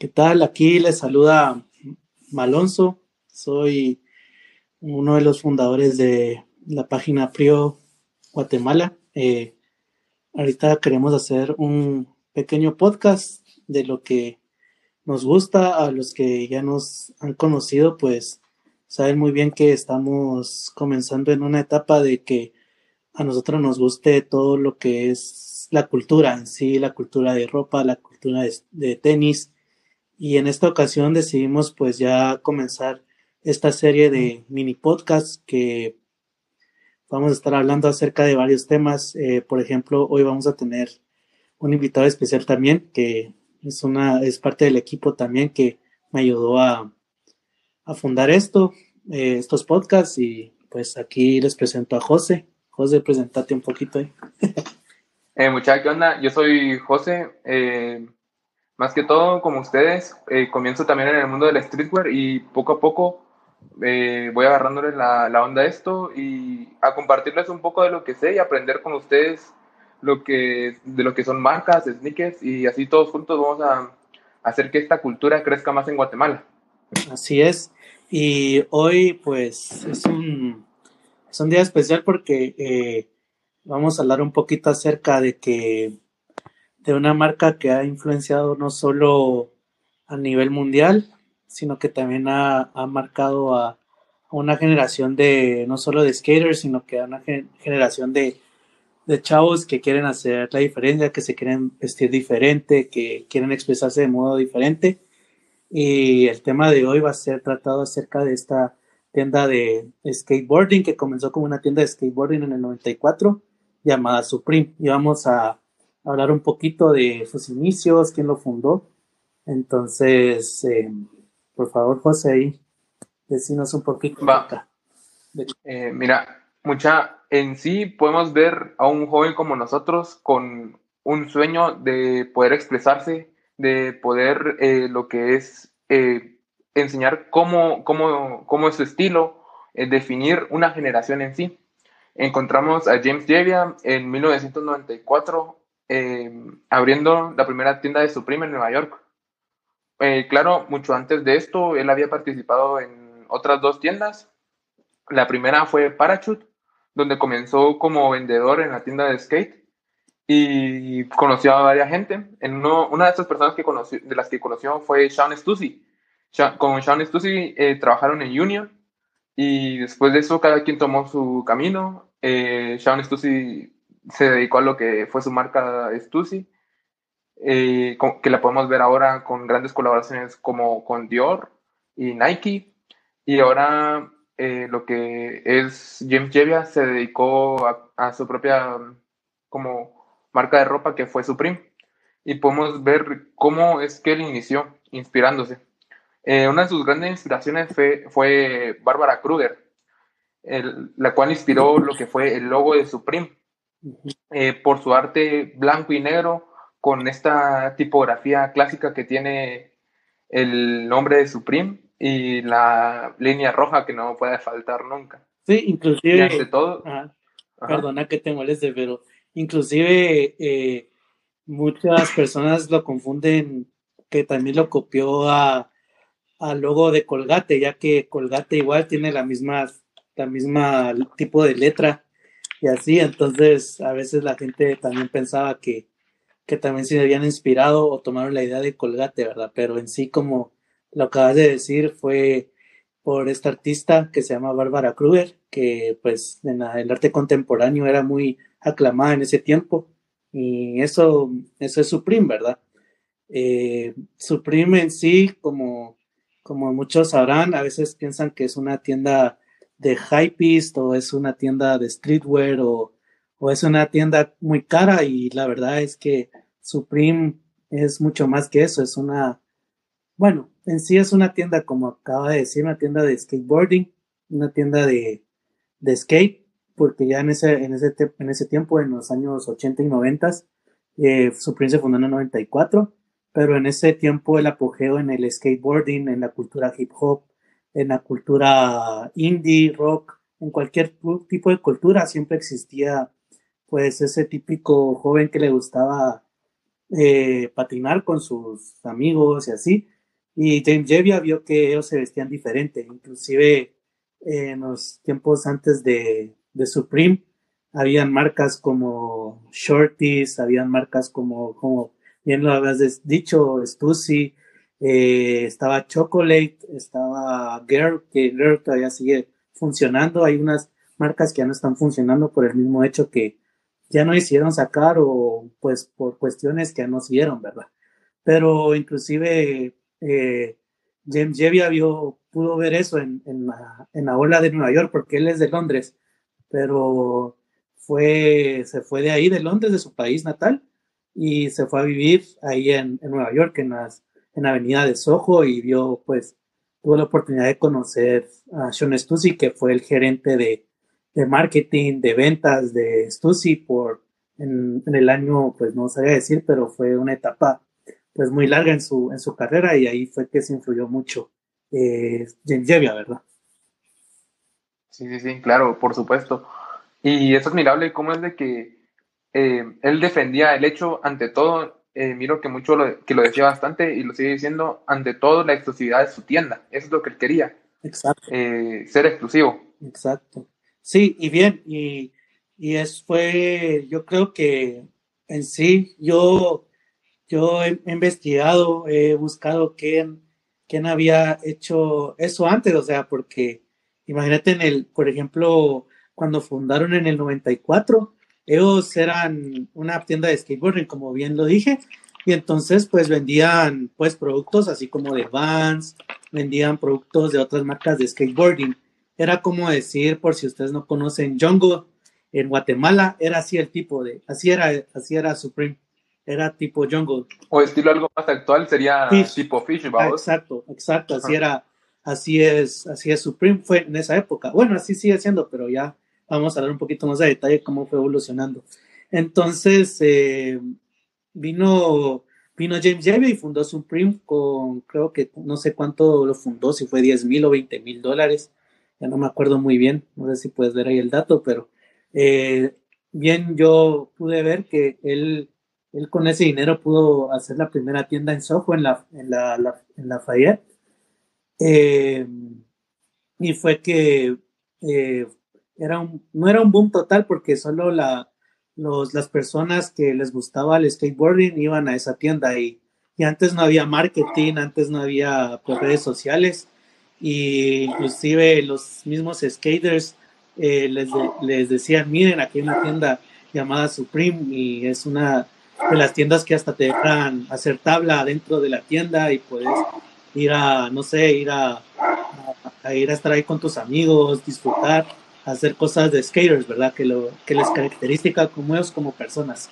¿Qué tal? Aquí les saluda Malonzo. Soy uno de los fundadores de la página Frío Guatemala. Eh, ahorita queremos hacer un pequeño podcast de lo que nos gusta. A los que ya nos han conocido, pues saben muy bien que estamos comenzando en una etapa de que a nosotros nos guste todo lo que es la cultura en sí, la cultura de ropa, la cultura de, tenis. Y en esta ocasión decidimos pues ya comenzar esta serie de mini podcasts que vamos a estar hablando acerca de varios temas. Eh, por ejemplo, hoy vamos a tener un invitado especial también que es una es parte del equipo también que me ayudó a, a fundar esto, eh, estos podcasts y pues aquí les presento a José. José, presentate un poquito ahí. eh, muchachos, ¿qué onda? Yo soy José. Más que todo, como ustedes, eh, comienzo también en el mundo del streetwear y poco a poco eh, voy agarrándole la, la, onda a esto y a compartirles un poco de lo que sé y aprender con ustedes lo que, de lo que son marcas, sneakers y así todos juntos vamos a hacer que esta cultura crezca más en Guatemala. Así es. Y hoy pues es un, es un día especial porque eh, vamos a hablar un poquito acerca de que de una marca que ha influenciado no solo a nivel mundial, sino que también ha, ha marcado a, una generación de, no solo de skaters, sino que a una generación de, de chavos que quieren hacer la diferencia, que se quieren vestir diferente, que quieren expresarse de modo diferente. Y el tema de hoy va a ser tratado acerca de esta tienda de skateboarding que comenzó como una tienda de skateboarding en el 94 llamada Supreme. Y vamos a hablar un poquito de sus inicios, quién lo fundó. Entonces, eh, por favor, José, ahí, decinos un poquito. Va. Eh, mira, mucha, en sí podemos ver a un joven como nosotros con un sueño de poder expresarse, de poder eh, lo que es enseñar cómo, cómo, cómo, es su estilo, definir una generación en sí. Encontramos a James Jevia en 1994 abriendo la primera tienda de Supreme en Nueva York. claro, mucho antes de esto, él había participado en otras dos tiendas. La primera fue Parachute, donde comenzó como vendedor en la tienda de skate y conoció a varias gente. En uno, una de esas personas que conoció, de las que conoció fue Sean Stussy. Con Sean Stussy eh, trabajaron en Union y después de eso cada quien tomó su camino. Eh, Sean Stussy se dedicó a lo que fue su marca Stussy, eh, que la podemos ver ahora con grandes colaboraciones como con Dior y Nike. Y ahora eh, lo que es James Jevia se dedicó a, su propia como marca de ropa que fue Supreme y podemos ver cómo es que él inició inspirándose. Eh, una de sus grandes inspiraciones fue, fue Bárbara Kruger, la cual inspiró lo que fue el logo de Supreme eh, por su arte blanco y negro con esta tipografía clásica que tiene el nombre de Supreme y la línea roja que no puede faltar nunca. Sí, inclusive. Y ante todo. Ajá, ajá. Perdona que te moleste, pero inclusive eh, muchas personas lo confunden que también lo copió a al logo de Colgate, ya que Colgate igual tiene la misma, la misma tipo de letra y así, entonces a veces la gente también pensaba que, que también se habían inspirado o tomaron la idea de Colgate, ¿verdad? Pero en sí como lo acabas de decir, fue por esta artista que se llama Bárbara Kruger, que pues en el arte contemporáneo era muy aclamada en ese tiempo. Y eso, eso es Supreme, ¿verdad? Eh, Supreme en sí, como, como muchos sabrán, a veces piensan que es una tienda de hypeist o es una tienda de streetwear o, o es una tienda muy cara y la verdad es que Supreme es mucho más que eso, es una, bueno, en sí es una tienda, como acaba de decir, una tienda de skateboarding, una tienda de, de skate, porque ya en ese, en, ese en ese tiempo, en los años 80 y 90, eh, Supreme se fundó en el 94, pero en ese tiempo el apogeo en el skateboarding, en la cultura hip hop, en la cultura indie, rock, en cualquier tipo de cultura siempre existía pues ese típico joven que le gustaba eh, patinar con sus amigos y así. Y James Jevia vio que ellos se vestían diferente, inclusive en los tiempos antes de, de Supreme, habían marcas como Shorties, habían marcas como, como bien lo habías dicho, Stussy, eh, estaba Chocolate, estaba Girl, que Girl todavía sigue funcionando. Hay unas marcas que ya no están funcionando por el mismo hecho que ya no hicieron sacar o pues por cuestiones que ya no siguieron, ¿verdad? Pero inclusive eh, James Jevia pudo ver eso en, en, la, en la ola de Nueva York porque él es de Londres, pero fue, se fue de ahí, de Londres, de su país natal, y se fue a vivir ahí en, en Nueva York, en, las, en la avenida de Soho, y vio, pues, tuvo la oportunidad de conocer a Sean Stussy, que fue el gerente de, de marketing, de ventas de Stussy por, en, el año, pues no sabía decir, pero fue una etapa pues muy larga en su, en su carrera y ahí fue que se influyó mucho eh, ¿verdad? Sí, sí, sí, claro, por supuesto. Y es admirable cómo es de que eh, él defendía el hecho, ante todo, eh, miro que mucho lo, que lo decía bastante y lo sigue diciendo, ante todo la exclusividad de su tienda. Eso es lo que él quería. Exacto. Eh, ser exclusivo. Exacto. Sí, y bien, y, y es fue, yo creo que en sí, yo, yo he investigado, he buscado quién, quién había hecho eso antes, o sea, porque imagínate en el, por ejemplo, cuando fundaron en el 94, ellos eran una tienda de skateboarding, como bien lo dije, y entonces pues vendían pues productos así como de Vans, vendían productos de otras marcas de skateboarding. Era como decir, por si ustedes no conocen Jungle, en Guatemala era así el tipo de, así era, así era Supreme, era tipo Jungle. O estilo algo más actual sería tipo Fish, exacto, exacto, así era, así es, así es Supreme, fue en esa época. Bueno, así sigue siendo, pero ya vamos a hablar un poquito más de detalle cómo fue evolucionando. Entonces, eh, vino, vino James Jevia y fundó Supreme con, creo que no sé cuánto lo fundó, si fue 10 mil o 20 mil dólares, ya no me acuerdo muy bien, no sé si puedes ver ahí el dato, pero eh, bien yo pude ver que él, él con ese dinero pudo hacer la primera tienda en Soho, en la, en la, en la Fayette, eh, y fue que era un, no era un boom total porque solo la, los, las personas que les gustaba el skateboarding iban a esa tienda y, y antes no había marketing, antes no había pues, redes sociales y inclusive los mismos skaters eh, les, les decían, miren, aquí hay una tienda llamada Supreme y es una de las tiendas que hasta te dejan hacer tabla dentro de la tienda y puedes ir a, no sé, ir a, ir a estar ahí con tus amigos, disfrutar hacer cosas de skaters, ¿verdad? Que, lo, que les característica como ellos como personas.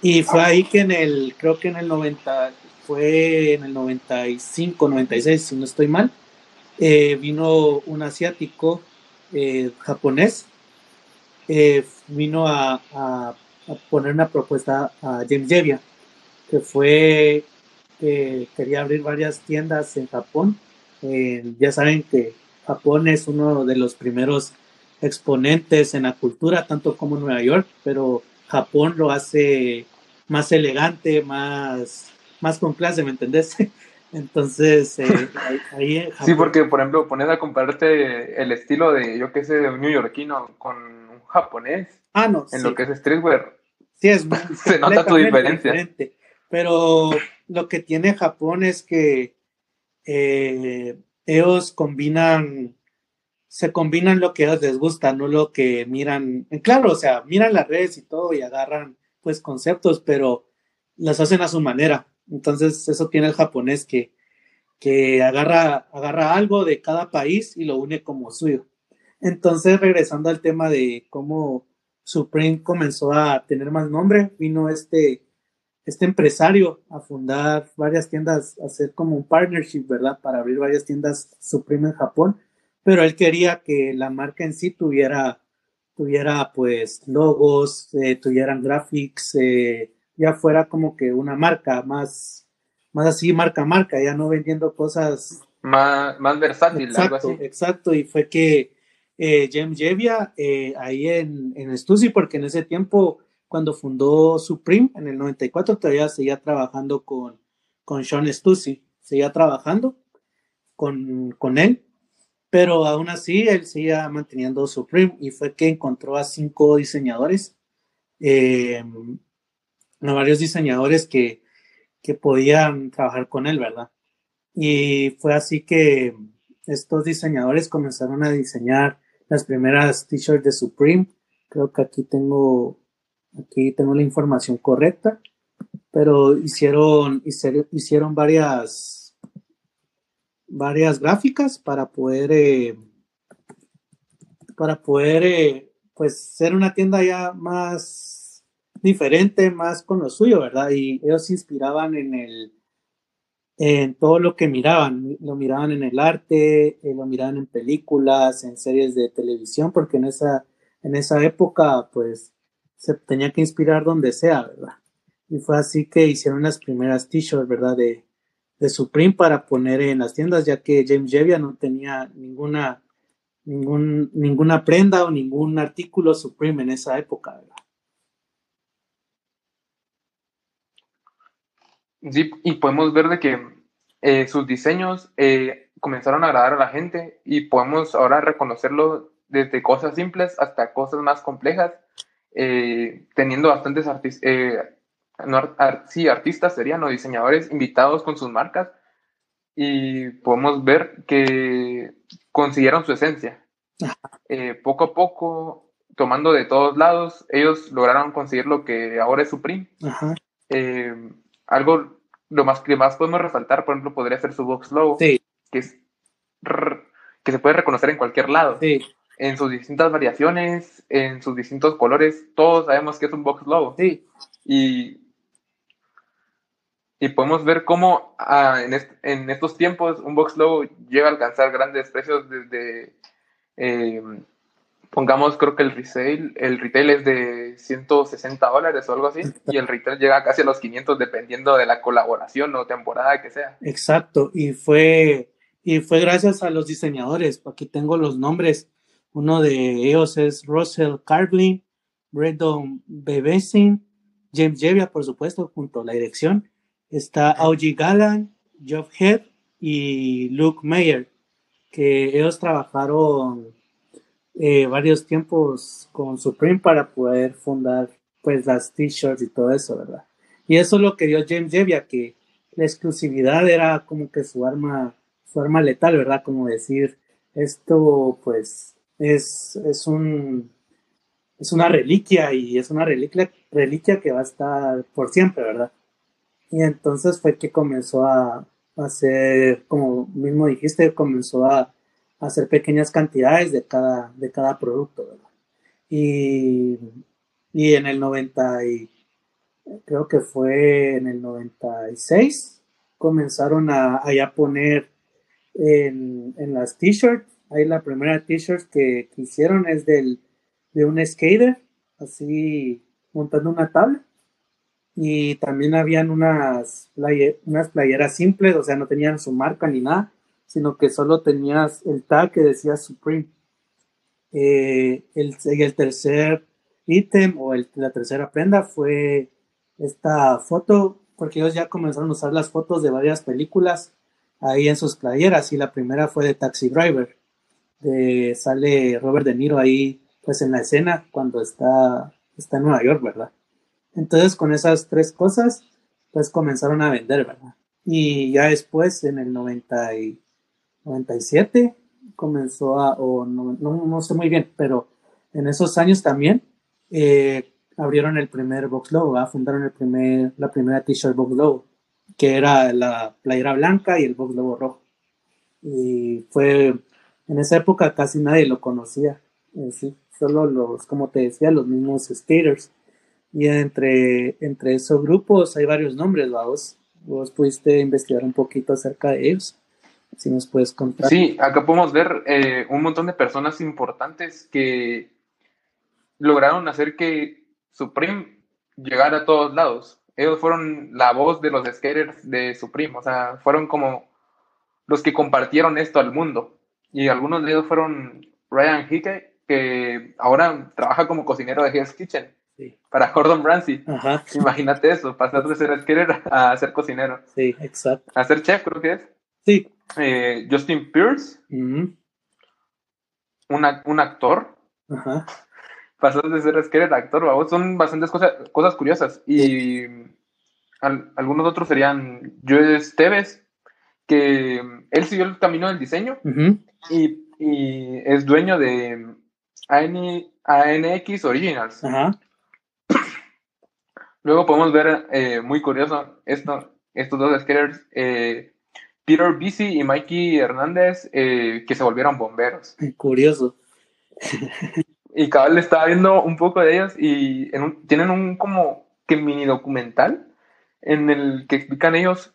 Y fue ahí que en el, creo que en el 90, fue en el 95, 96, si no estoy mal, eh, vino un asiático eh, japonés, eh, vino a, a, poner una propuesta a James Jevia, que fue que quería abrir varias tiendas en Japón. ya saben que Japón es uno de los primeros exponentes en la cultura, tanto como Nueva York, pero Japón lo hace más elegante, más, más con clase, ¿me entendés? Entonces, eh, ahí, Sí, porque, por ejemplo, pones a compararte el estilo de, yo qué sé, de un neoyorquino con un japonés. Ah, no. En lo que es streetwear. Sí, es Se nota tu diferencia. Diferente. Pero lo que tiene Japón es que eh, ellos combinan se combinan lo que ellos les gusta, no lo que miran. Claro, o sea, miran las redes y todo y agarran pues conceptos, pero las hacen a su manera. Entonces, eso tiene el japonés que, que agarra, agarra algo de cada país y lo une como suyo. Entonces, regresando al tema de cómo Supreme comenzó a tener más nombre, vino este, este empresario a fundar varias tiendas, hacer como un partnership, ¿verdad? Para abrir varias tiendas Supreme en Japón pero él quería que la marca en sí tuviera, tuviera pues logos, eh, tuvieran graphics, eh, ya fuera como que una marca más, más así, marca a marca, ya no vendiendo cosas. Más, más versátil, exacto, algo así. Exacto, y fue que eh, James Jevia ahí en, en Stussy, porque en ese tiempo cuando fundó Supreme en el 94, todavía seguía trabajando con, con Sean Stussy, seguía trabajando con, con él, pero aún así él seguía manteniendo Supreme y fue que encontró a cinco diseñadores, eh, a varios diseñadores que, que podían trabajar con él, ¿verdad? Y fue así que estos diseñadores comenzaron a diseñar las primeras t-shirts de Supreme. Creo que aquí tengo, aquí tengo la información correcta, pero hicieron, hicieron, varias, varias gráficas para poder, eh, para poder, eh, pues, ser una tienda ya más diferente, más con lo suyo, ¿verdad? Y ellos se inspiraban en el, en todo lo que miraban, lo miraban en el arte, eh, lo miraban en películas, en series de televisión, porque en esa, en esa época pues se tenía que inspirar donde sea, ¿verdad? Y fue así que hicieron las primeras t-shirts, ¿verdad? De, de Supreme para poner en las tiendas, ya que James Jevia no tenía ninguna, ningún, ninguna prenda o ningún artículo Supreme en esa época, ¿verdad? Sí, y podemos ver de que eh, sus diseños eh, comenzaron a agradar a la gente y podemos ahora reconocerlo desde cosas simples hasta cosas más complejas, eh, teniendo bastantes artistas, sí, artistas serían o diseñadores invitados con sus marcas y podemos ver que consiguieron su esencia. poco a poco, tomando de todos lados, ellos lograron conseguir lo que ahora es Supreme. Ajá algo lo más que más podemos resaltar, por ejemplo, podría ser su box logo, que es que se puede reconocer en cualquier lado. En sus distintas variaciones, en sus distintos colores, todos sabemos que es un box logo. Y, y podemos ver cómo ah, en, estos tiempos un box logo llega a alcanzar grandes precios desde eh, pongamos, creo que el retail, el retail es de 160 dólares o algo así, y el retail llega casi a los 500 dependiendo de la colaboración o temporada que sea. Exacto, y fue, y fue gracias a los diseñadores, aquí tengo los nombres, uno de ellos es Russell Carblin, Brendan Bebesin, James Jevia, por supuesto, junto a la dirección, está Augie Gallan, Geoff Head y Luke Mayer, que ellos trabajaron eh, varios tiempos con Supreme para poder fundar pues las t-shirts y todo eso, ¿verdad? Y eso es lo que dio James Jevia, que la exclusividad era como que su arma, su arma letal, ¿verdad? Como decir, esto pues es, es un es una reliquia y es una reliquia, reliquia que va a estar por siempre, ¿verdad? Y entonces fue que comenzó a, hacer, como mismo dijiste, comenzó a, hacer pequeñas cantidades de cada, de cada producto. Y, y en el 90, y, creo que fue en el 96, comenzaron a, a poner en, en las t-shirts, ahí la primera t-shirt que, hicieron es del, de un skater, así montando una tabla. Y también habían unas, unas playeras simples, o sea, no tenían su marca ni nada sino que solo tenías el tag que decía Supreme. Eh, el, el, tercer ítem o la tercera prenda fue esta foto, porque ellos ya comenzaron a usar las fotos de varias películas ahí en sus playeras y la primera fue de Taxi Driver. De, sale Robert De Niro ahí pues en la escena cuando está, está en Nueva York, ¿verdad? Entonces con esas tres cosas pues comenzaron a vender, ¿verdad? Y ya después en el 90 97 comenzó a, o no, no, sé muy bien, pero en esos años también eh, abrieron el primer box logo, fundaron el primer, la primera t-shirt box logo, que era la playera blanca y el box logo rojo. Y fue, en esa época casi nadie lo conocía, sí, solo los, como te decía, los mismos skaters. Y entre, entre esos grupos hay varios nombres, vos, vos pudiste investigar un poquito acerca de ellos. Si nos puedes contar. Sí, acá podemos ver eh, un montón de personas importantes que lograron hacer que Supreme llegara a todos lados. Ellos fueron la voz de los skaters de Supreme, o sea, fueron como los que compartieron esto al mundo. Y algunos de ellos fueron Ryan Hickey, que ahora trabaja como cocinero de Hell's Kitchen. Para Gordon Ramsay. Imagínate eso, pasar de ser skater a ser cocinero. Sí, exacto. A ser chef, creo que es. Sí. Eh, Justin Pierce. un, actor. Ajá. Pasar de ser skater a actor, son bastantes cosas, cosas curiosas. Y algunos otros serían Joe Esteves, que él siguió el camino del diseño y, es dueño de ANX Originals. Ajá. Luego podemos ver, eh, muy curioso, esto, estos dos skaters, eh, Peter Bisi y Mikey Hernández, eh, que se volvieron bomberos. Curioso. y cabal estaba viendo un poco de ellos y tienen un como que mini documental en el que explican ellos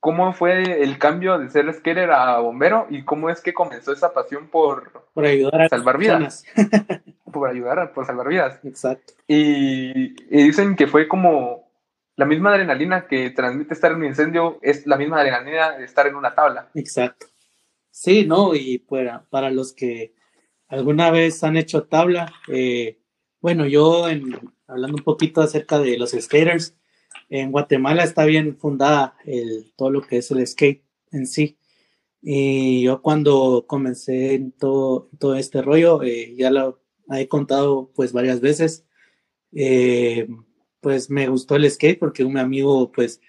cómo fue el cambio de ser skater a bombero y cómo es que comenzó esa pasión por, por ayudar a salvar vidas. por ayudar, por salvar vidas. Exacto. Y, dicen que fue como la misma adrenalina que transmite estar en un incendio, es la misma adrenalina de estar en una tabla. Exacto. Sí, ¿no? Y para, para los que alguna vez han hecho tabla, eh, bueno, yo en, hablando un poquito acerca de los skaters, en Guatemala está bien fundada el, todo lo que es el skate en sí. Y yo cuando comencé en todo, todo este rollo, eh, ya lo he contado pues varias veces, eh, pues me gustó el skate porque un amigo pues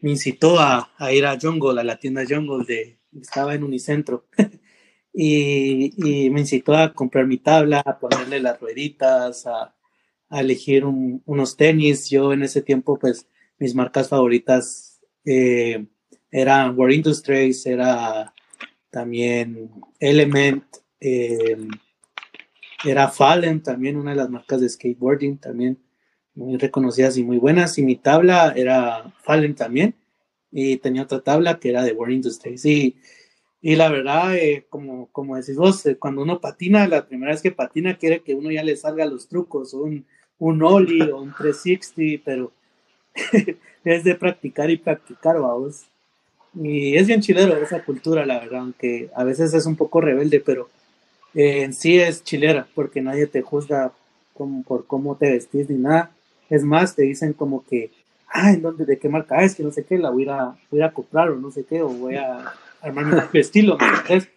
me incitó a, ir a Jungle, a la tienda Jungle de, estaba en Unicentro. y, me incitó a comprar mi tabla, a ponerle las rueditas, a, elegir unos tenis. Yo en ese tiempo pues mis marcas favoritas eh, eran War Industries, era también Element, era Fallen, también una de las marcas de skateboarding, también muy reconocidas y muy buenas. Y mi tabla era Fallen también. Y tenía otra tabla que era de War Industries. Y, y la verdad, eh, como, como decís vos, cuando uno patina, la primera vez que patina quiere que uno ya le salga los trucos, un, un ollie o un 360, pero es de practicar y practicar, vamos. Y es bien chilero esa cultura, la verdad, aunque a veces es un poco rebelde, pero eh, en sí es chilera, porque nadie te juzga como por cómo te vestís ni nada. Es más, te dicen como que, ah, ¿en dónde, de qué marca es? Que no sé qué, la voy a, voy a comprar o no sé qué, o voy a armar mi estilo. Entonces,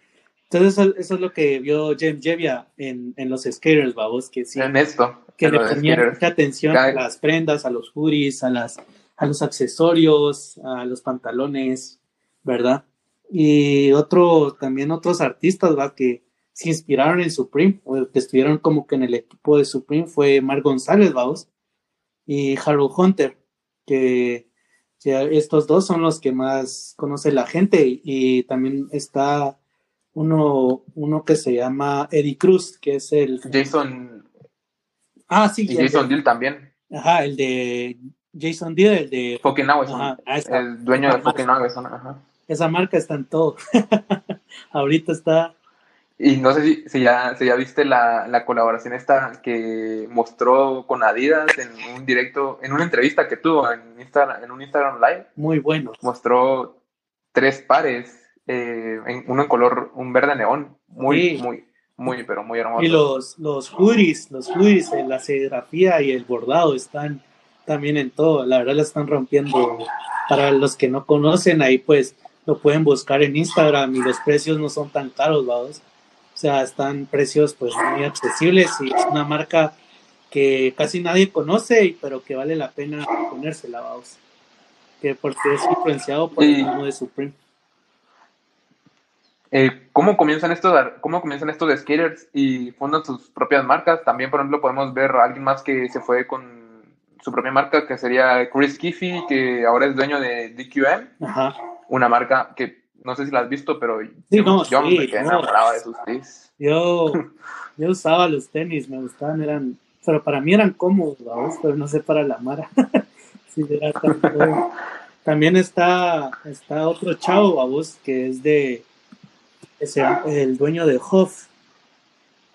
entonces eso, es lo que vio James Jevia en, en los skaters, vamos, que sí. En esto. Que le ponía mucha atención a las prendas, a los hoodies, a, las, a los accesorios, a los pantalones, ¿verdad? Y otro, también otros artistas, ¿va? Que se inspiraron en Supreme, o que estuvieron como que en el equipo de Supreme fue Mar González, vamos, y Harold Hunter, que, que estos dos son los que más conoce la gente, y también está uno, uno que se llama Eddie Cruz, que es el... Jason... Ah, sí. Y Jason Deal también. Ajá, el de Jason Deal, el de... Fucking el dueño de Fucking Ajá. Esa marca está en todo. Ahorita está... Y no sé si, si, ya, si ya viste la, la, colaboración esta que mostró con Adidas en un directo, en una entrevista que tuvo en, Instagram, en un Instagram Live. Muy bueno. Mostró tres pares eh, uno en color, un verde neón, muy, muy, muy, pero muy hermoso. Y los, los hoodies, los hoodies, eh, la serigrafía y el bordado están también en todo, la verdad la están rompiendo. Para los que no conocen, ahí pues lo pueden buscar en Instagram y los precios no son tan caros, vamos. O sea, están precios pues muy accesibles y es una marca que casi nadie conoce, pero que vale la pena ponérsela, vamos. Que porque es influenciado por el mundo de Supreme. Eh, ¿cómo, comienzan estos, ¿Cómo comienzan estos skaters y fundan sus propias marcas? También, por ejemplo, podemos ver a alguien más que se fue con su propia marca, que sería Chris Kiffy, que ahora es dueño de DQM. Ajá. Una marca que no sé si la has visto, pero yo, yo me quedé enamorado de sus tenis. Yo, yo usaba los tenis, me gustaban, eran, pero para mí eran cómodos, pero no sé para la Mara. También está, está otro chavo, vos, que es de es el, dueño de Huff,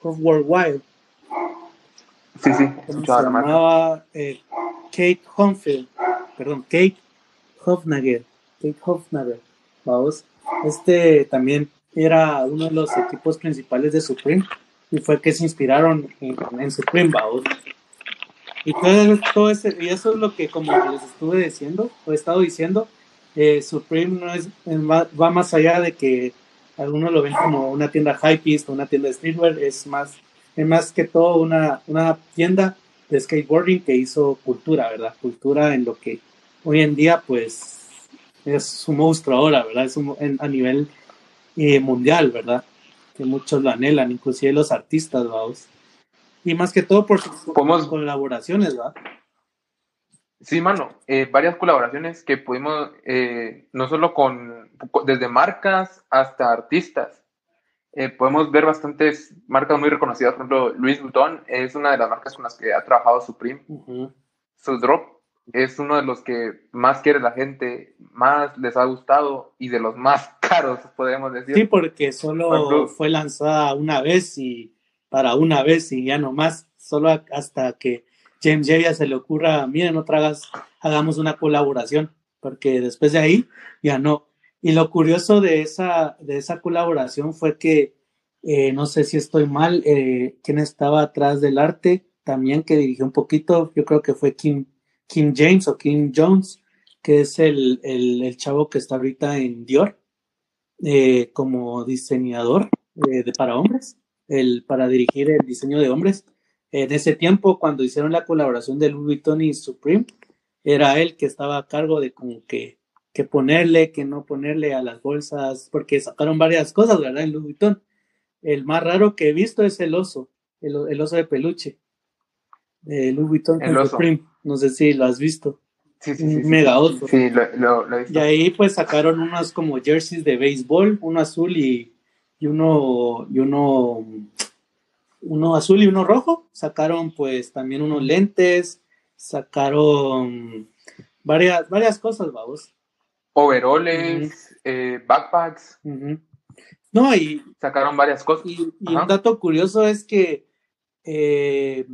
Huff Worldwide. Sí, sí, se llamaba eh, Kate Humfield, perdón, Kate Hofnager, Kate Hofnager, vamos. Este también era uno de los equipos principales de Supreme y fue que se inspiraron en, Supreme, vamos. Y todo, todo ese, y eso es lo que, como les estuve diciendo, o he estado diciendo, eh, Supreme no es, va, más allá de que algunos lo ven como una tienda hypeist o una tienda de streetwear, es más, es más que todo una, una tienda de skateboarding que hizo cultura, ¿verdad? Cultura en lo que hoy en día, pues, es un monstruo ahora, ¿verdad? Es un, a nivel eh, mundial, ¿verdad? Que muchos lo anhelan, inclusive los artistas, vamos. Y más que todo por sus colaboraciones, ¿verdad? Sí, mano, eh, varias colaboraciones que pudimos, eh, no solo con, desde marcas hasta artistas. Eh, podemos ver bastantes marcas muy reconocidas, por ejemplo, Louis Vuitton es una de las marcas con las que ha trabajado Supreme. Su drop es uno de los que más quiere la gente, más les ha gustado y de los más caros, podemos decir. Sí, porque solo fue lanzada una vez y para una vez y ya no más, solo hasta que James ya se le ocurra, miren, otra vez hagamos una colaboración, porque después de ahí ya no. Y lo curioso de esa, de esa colaboración fue que, eh, no sé si estoy mal, eh, quien estaba atrás del arte, también que dirigió un poquito, yo creo que fue Kim, Kim James o Kim Jones, que es el, el, chavo que está ahorita en Dior eh, como diseñador de, para hombres, el, para dirigir el diseño de hombres en ese tiempo, cuando hicieron la colaboración de Louis Vuitton y Supreme, era él que estaba a cargo de como que, que ponerle, que no ponerle a las bolsas, porque sacaron varias cosas, ¿verdad? En Louis Vuitton. El más raro que he visto es el oso, el, oso de peluche. De Louis Vuitton el Supreme. No sé si lo has visto. Sí, sí, sí, mega oso. Sí, lo, he visto. Y ahí pues sacaron unos como jerseys de béisbol, uno azul y, y uno, y uno uno azul y uno rojo. Sacaron pues también unos lentes, sacaron varias, varias cosas, vamos. Overoles, eh, backpacks. No, y sacaron varias cosas. Y, un dato curioso es que eh,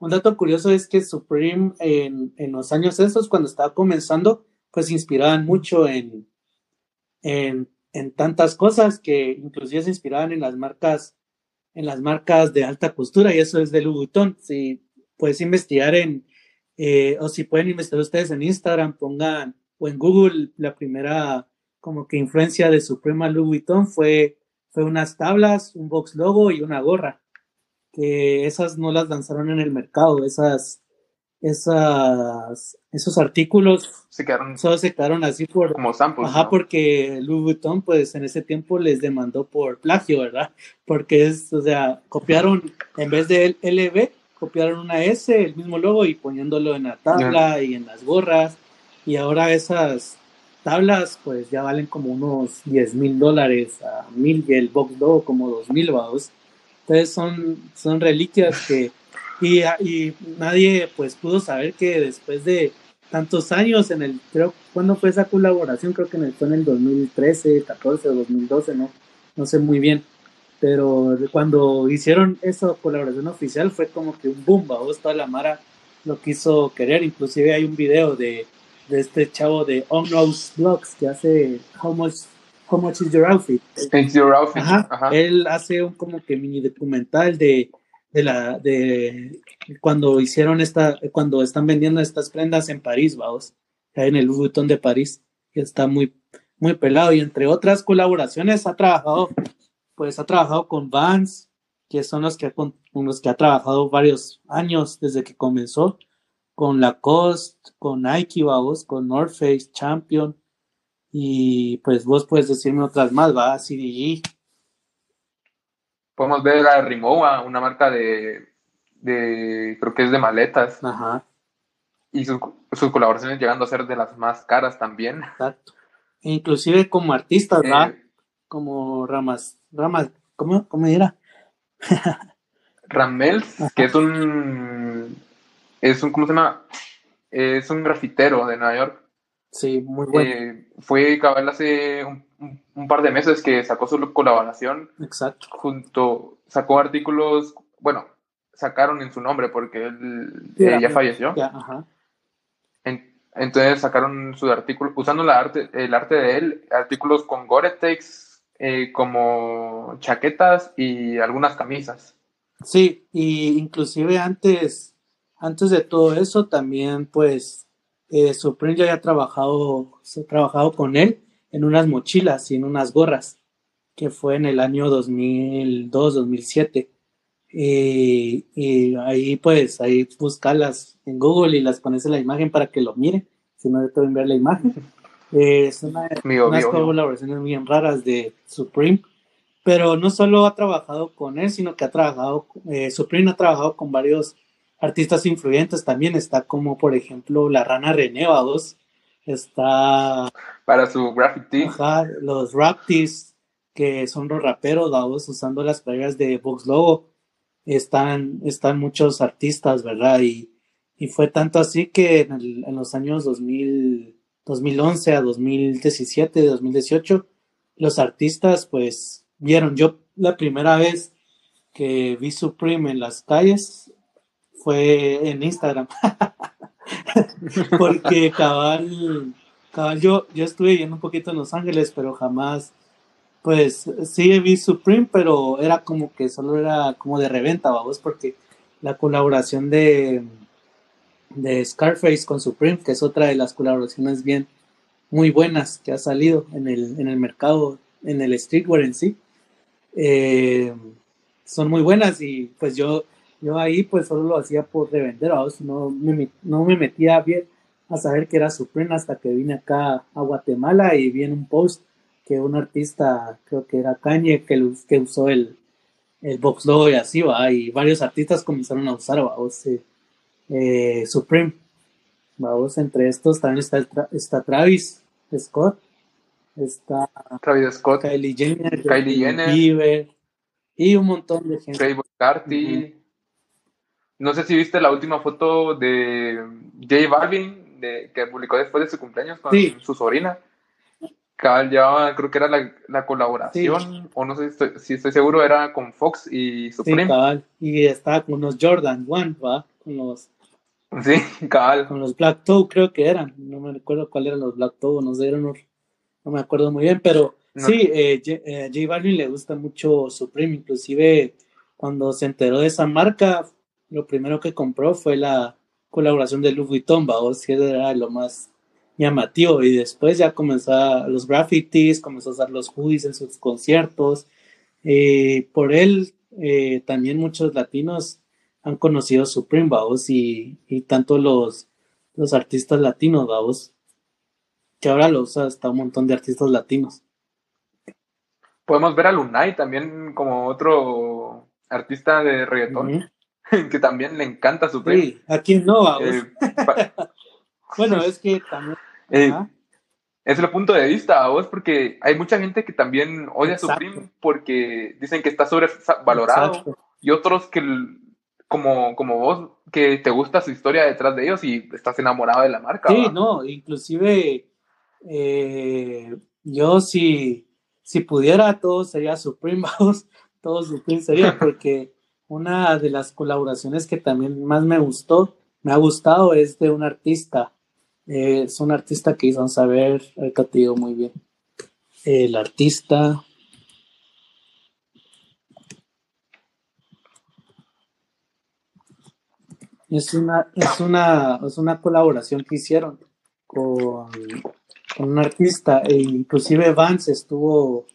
un dato curioso es que Supreme en, en, los años estos, cuando estaba comenzando, pues se inspiraban mucho en, en, en tantas cosas que inclusive se inspiraban en las marcas en las marcas de alta costura y eso es de Vuitton. Si puedes investigar en, eh, o si pueden investigar ustedes en Instagram, pongan, o en Google, la primera como que influencia de Suprema Louis Vuitton fue, fue unas tablas, un box logo y una gorra, que esas no las lanzaron en el mercado, esas esas, esos artículos se quedaron, solo se quedaron así por como samples. Ajá, porque Louis Vuitton pues en ese tiempo les demandó por plagio, ¿verdad? Porque es, o sea, copiaron en vez de LB, copiaron una S, el mismo logo y poniéndolo en la tabla y en las gorras y ahora esas tablas pues ya valen como unos 10 mil dólares a mil y el box logo como dos mil bados. Entonces son, son reliquias que y, y nadie pues pudo saber que después de tantos años en el, creo, ¿cuándo fue esa colaboración? Creo que fue en el 2013, 14 o 2012, no, no sé muy bien. Pero cuando hicieron esa colaboración oficial fue como que un boom, vos toda la Mara lo quiso querer. Inclusive hay un video de, de este chavo de On Nose que hace How Much, How much is Your Outfit. your outfit. Él hace un como que mini documental de de la de cuando hicieron esta cuando están vendiendo estas prendas en París, vamos, en el Vuitton de París, que está muy muy pelado y entre otras colaboraciones ha trabajado pues ha trabajado con Vans, que son los que con los que ha trabajado varios años desde que comenzó con Lacoste, con Nike, vamos, con North Face, Champion y pues vos puedes decirme otras más, va, CDG Podemos ver a Rimowa, una marca de, de, creo que es de maletas. Ajá. Y sus, colaboraciones llegando a ser de las más caras también. Exacto. E inclusive como artista, ¿verdad? Eh, como Ramas, Ramas, ¿cómo, cómo era? Ramels, que es un, es un, ¿cómo se llama? Es un grafitero de Nueva York. Sí, muy bueno. Eh, fue cabal hace un, un, par de meses que sacó su colaboración. Exacto. Junto, sacó artículos, bueno, sacaron en su nombre porque él eh, ya falleció. Ya, ajá. entonces sacaron su artículo, usando la arte, el arte de él, artículos con Gore-Tex, eh, como chaquetas y algunas camisas. Sí, y inclusive antes antes de todo eso, también pues eh, Supreme ya había trabajado, trabajado con él en unas mochilas y en unas gorras, que fue en el año 2002-2007. Y, ahí pues, ahí buscarlas en Google y las pones en la imagen para que lo miren, si no te ver la imagen. es una, unas colaboraciones bien raras de Supreme, pero no solo ha trabajado con él, sino que ha trabajado, eh, Supreme ha trabajado con varios artistas influyentes también, está como por ejemplo la Rana René, dos está... Para su graffiti. los Raptis, que son los raperos, vamos, usando las playeras de Vox Logo están, están muchos artistas, ¿verdad? Y, y fue tanto así que en, en, los años 2000, 2011 a 2017, 2018, los artistas pues vieron, yo la primera vez que vi Supreme en las calles fue en Instagram, porque cabal, cabal yo, yo estuve yendo un poquito en Los Ángeles, pero jamás pues sí vi Supreme, pero era como que solo era como de reventa, vamos, porque la colaboración de, de Scarface con Supreme, que es otra de las colaboraciones bien muy buenas que ha salido en el, en el mercado, en el streetwear en sí, eh, son muy buenas y pues yo, yo ahí pues solo lo hacía por revender, no me, no me metía bien a saber que era Supreme hasta que vine acá a Guatemala y vi en un post que un artista, creo que era Kanye, que, que usó el, el box logo y así va, y varios artistas comenzaron a usar, vamos, eh, eh, Supreme, vamos, entre estos también está, está Travis Scott, está Travis Scott, Kylie Jenner, Kylie y un montón de gente. Trey McCarthy. No sé si viste la última foto de J Balvin de, que publicó después de su cumpleaños con su sobrina cabal ya creo que era la, colaboración, o no sé si estoy, seguro, era con Fox y Supreme. Sí, cabal, y estaba con los Jordan One, ¿va? Con los... Sí, cabal. Con los Black Toe creo que eran, no me recuerdo cuáles eran los Black Toe, no sé, eran no me acuerdo muy bien, pero sí, eh, eh, J, Balvin le gusta mucho Supreme, inclusive cuando se enteró de esa marca, lo primero que compró fue la colaboración de Louis Vuitton, sea, era lo más llamativo y después ya comenzó a los graffitis, comenzó a usar los hoodies en sus conciertos. Eh, por él eh, también muchos latinos han conocido Supreme Baos y, y tanto los, los artistas latinos Baos que ahora lo usa hasta un montón de artistas latinos. Podemos ver a Lunay también como otro artista de reggaetón que también le encanta Supreme. Sí, ¿a quién no? Eh, bueno, es que también eh, es el punto de vista, vos, porque hay mucha gente que también odia a Supreme porque dicen que está sobrevalorado y otros que, como, como vos, que te gusta su historia detrás de ellos y estás enamorado de la marca. Sí, no, inclusive eh, yo si, si pudiera todo sería Supreme, vos, todo Supreme sería porque una de las colaboraciones que también más me gustó, me ha gustado es de un artista eh, es un artista que hizo saber, ahorita te digo muy bien. El artista. Es una, es una, es una colaboración que hicieron con, un artista e inclusive Vance estuvo,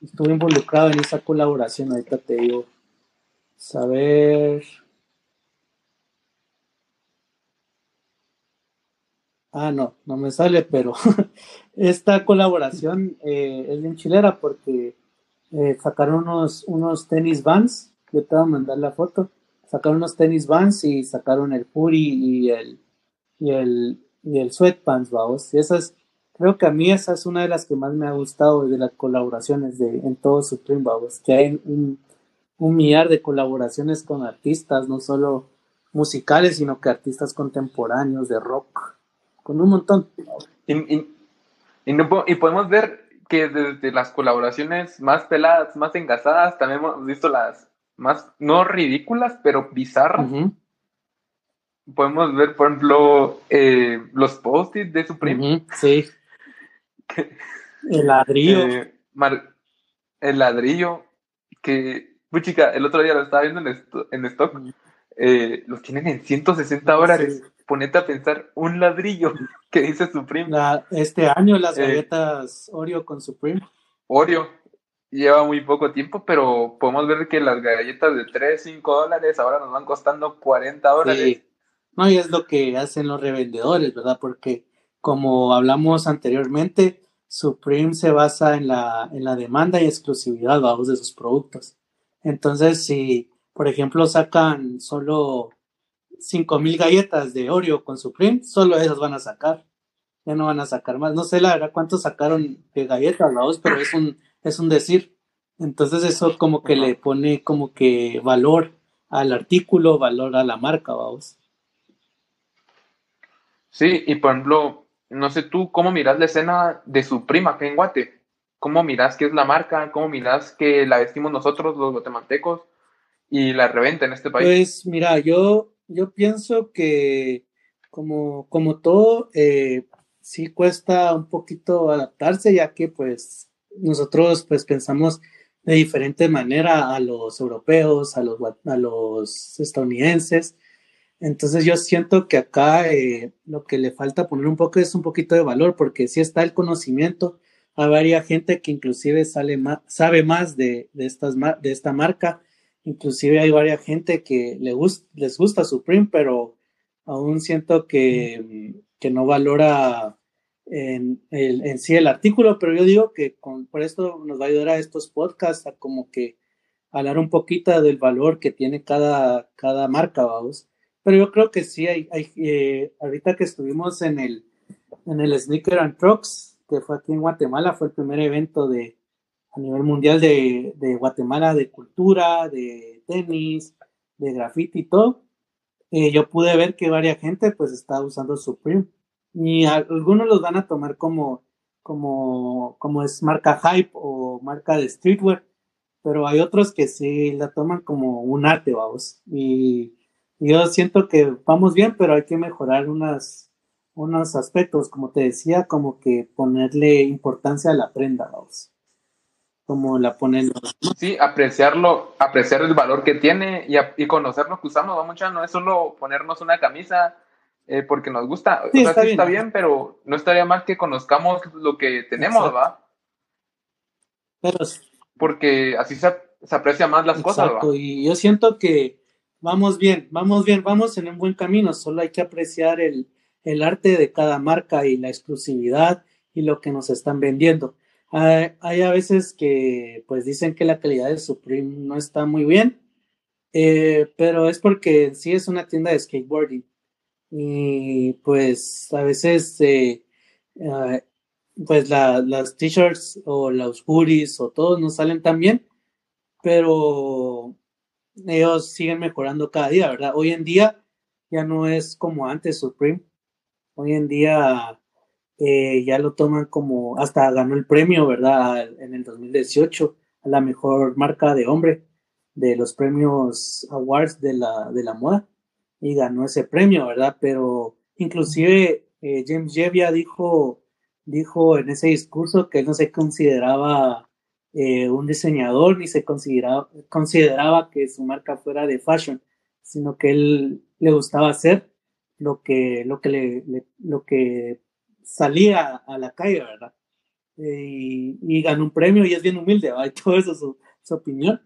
estuvo involucrado en esa colaboración, ahorita te digo. Saber. Ah, no, no me sale, pero esta colaboración eh, es bien chilera porque eh, sacaron unos, unos tenis vans, yo te voy a mandar la foto, sacaron unos tenis vans y sacaron el puri y el, y el, y el sweatpants, vamos, y esas, creo que a mí esa es una de las que más me ha gustado de las colaboraciones de, en todo Supreme, vamos, que hay un, un millar de colaboraciones con artistas, no solo musicales, sino que artistas contemporáneos de rock con un montón. Y, y, podemos ver que desde las colaboraciones más peladas, más engasadas, también hemos visto las más, no ridículas, pero bizarras. Podemos ver, por ejemplo, eh, los post-its de Supreme. Sí. el ladrillo. Eh, el ladrillo, que, chica, el otro día lo estaba viendo en, en stock. eh, los tienen en 160 dólares. Ponete a pensar un ladrillo que dice Supreme. este año las eh, galletas Oreo con Supreme. Oreo. Lleva muy poco tiempo, pero podemos ver que las galletas de 3, 5 dólares ahora nos van costando 40 dólares. No, y es lo que hacen los revendedores, ¿verdad? Porque como hablamos anteriormente, Supreme se basa en la, en la demanda y exclusividad vamos, de sus productos. Entonces, si, por ejemplo, sacan solo 5000 galletas de Oreo con Supreme, solo esas van a sacar. Ya no van a sacar más. No sé la verdad cuántos sacaron de galletas, vamos, pero es un, es un decir. Entonces eso como que le pone como que valor al artículo, valor a la marca, vamos. Sí, y por ejemplo, no sé tú, ¿cómo miras la escena de su prima acá en Guate? ¿Cómo miras qué es la marca? ¿Cómo miras que la vestimos nosotros, los guatemaltecos, y la reventa en este país? Pues mira, yo, yo pienso que como, como todo, eh, sí cuesta un poquito adaptarse, ya que pues nosotros pues pensamos de diferente manera a los europeos, a los, a los estadounidenses, entonces yo siento que acá eh, lo que le falta poner un poco es un poquito de valor, porque si está el conocimiento, hay varias gente que inclusive sale sabe más de, de, estas, de esta marca, inclusive hay varias gente que le les gusta Supreme, pero aún siento que, que no valora en, el, en, sí el artículo, pero yo digo que con, por esto nos va a ayudar a estos podcasts a como que hablar un poquito del valor que tiene cada, cada marca, vamos. Pero yo creo que sí, hay, hay eh, ahorita que estuvimos en el, en el Sneaker and Trucks, que fue aquí en Guatemala, fue el primer evento de, a nivel mundial de, de Guatemala de cultura, de tenis, de graffiti y todo. Eh, yo pude ver que varias gente pues está usando Supreme y algunos los van a tomar como, como, como es marca hype o marca de streetwear, pero hay otros que sí la toman como un arte, vamos. Y yo siento que vamos bien, pero hay que mejorar unas, unos aspectos, como te decía, como que ponerle importancia a la prenda, vamos. Como la ponen. Sí, apreciarlo, apreciar el valor que tiene y, y conocer lo que usamos, vamos, no es solo ponernos una camisa eh, porque nos gusta. Sí, está, bien. está bien, pero no estaría mal que conozcamos lo que tenemos, ¿va? Pero, porque así se, se aprecia más las cosas, ¿va? Y yo siento que vamos bien, vamos bien, vamos en un buen camino, solo hay que apreciar el, arte de cada marca y la exclusividad y lo que nos están vendiendo. Hay, a veces que pues dicen que la calidad de Supreme no está muy bien, eh, pero es porque sí es una tienda de skateboarding y pues a veces eh, eh, pues las t-shirts o los hoodies o todos no salen tan bien, pero ellos siguen mejorando cada día, ¿verdad? Hoy en día ya no es como antes Supreme. Hoy en día eh, ya lo toman como, hasta ganó el premio, ¿verdad? En el 2018 a la mejor marca de hombre de los premios Awards de la, de la moda y ganó ese premio, ¿verdad? Pero inclusive eh, James Jevia dijo, dijo en ese discurso que él no se consideraba eh, un diseñador ni se consideraba, consideraba que su marca fuera de fashion, sino que él le gustaba hacer lo que, lo que, le, lo que salía a la calle, ¿verdad? Eh, y, ganó un premio y es bien humilde, ¿verdad? Y todo eso su, su opinión.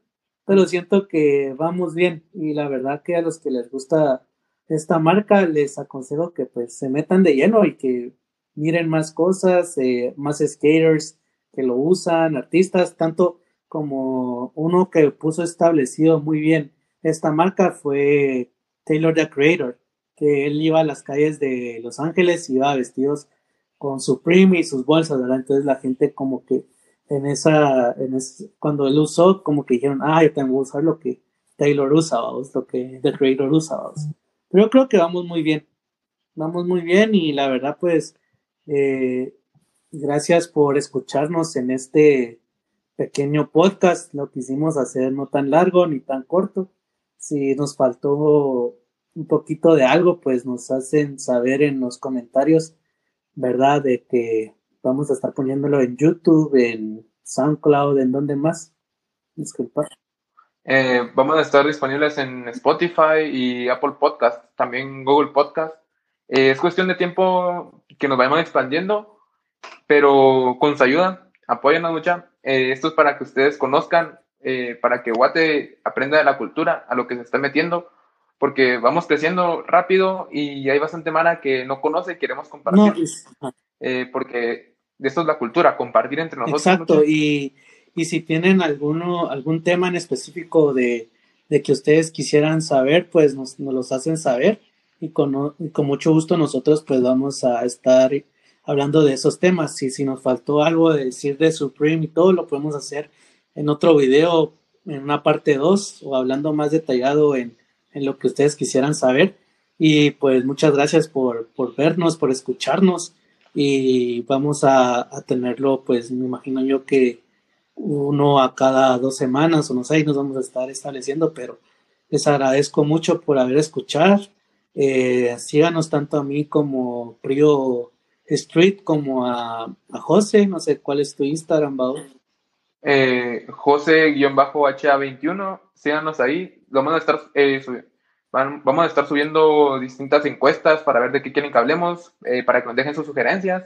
Pero siento que vamos bien y la verdad que a los que les gusta esta marca les aconsejo que pues se metan de lleno y que miren más cosas, eh, más skaters, que lo usan, artistas, tanto como uno que puso establecido muy bien esta marca fue Taylor the Creator, que él iba a las calles de Los Ángeles y iba vestidos con su Supreme y sus bolsas, ¿verdad? Entonces la gente como que en esa, en cuando él usó, como que dijeron, ah, yo tengo que usar lo que Taylor usa, lo que The Creator usa, Pero yo creo que vamos muy bien, vamos muy bien y la verdad pues eh, Gracias por escucharnos en este pequeño podcast. Lo quisimos hacer no tan largo ni tan corto. Si nos faltó un poquito de algo, pues nos hacen saber en los comentarios, ¿verdad? De que vamos a estar poniéndolo en YouTube, en SoundCloud, en donde más. Disculpa. Eh, vamos a estar disponibles en Spotify y Apple Podcast, también Google Podcast. Eh, es cuestión de tiempo que nos vayamos expandiendo, pero con su ayuda, apóyanos mucha. Eh, esto es para que ustedes conozcan, para que Guate aprenda de la cultura, a lo que se está metiendo, porque vamos creciendo rápido y hay bastante mara que no conoce y queremos compartir. porque esto es la cultura, compartir entre nosotros. Exacto, y y si tienen alguno, algún tema en específico de, que ustedes quisieran saber, pues nos, nos los hacen saber y con, con, mucho gusto nosotros pues vamos a estar hablando de esos temas. Y si nos faltó algo de decir de Supreme y todo, lo podemos hacer en otro video, en una parte 2 o hablando más detallado en, en, lo que ustedes quisieran saber. Y pues muchas gracias por, por vernos, por escucharnos y vamos a, tenerlo pues me imagino yo que uno a cada dos semanas o no sé, nos vamos a estar estableciendo, pero les agradezco mucho por haber escuchado. Eh, síganos tanto a mí como Prio Street como a, a José, no sé cuál es tu Instagram, Bao. Eh, José-HA21, síganos ahí, vamos a estar eh, vamos a estar subiendo distintas encuestas para ver de qué quieren que hablemos, eh, para que nos dejen sus sugerencias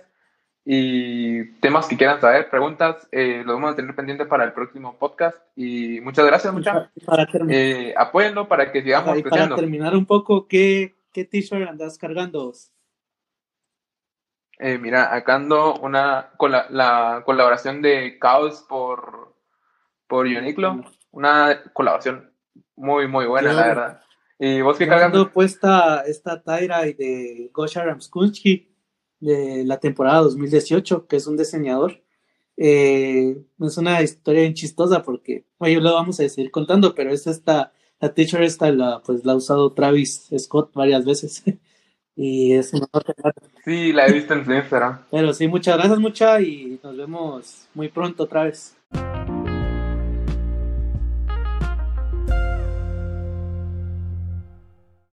y temas que quieran saber, preguntas, eh, los vamos a tener pendientes para el próximo podcast. Y muchas gracias, muchachos. Eh, apóyenlo para que sigamos Para terminar un poco, ¿qué, qué t-shirt andas cargando? Eh, mira, acá ando una, con la, la, colaboración de Chaos por, por Uniqlo. Una colaboración muy, muy buena, la verdad. ¿Y vos qué cargando? puesta esta Tyra de Gosha Ramskunsky de la temporada 2018, que es un diseñador. Eh, es una historia bien chistosa porque, bueno, lo vamos a seguir contando, pero es esta, la teacher esta, la, pues la ha usado Travis Scott varias veces. y es una Sí, la he visto en Instagram. Pero sí, muchas gracias, mucha, y nos vemos muy pronto otra vez.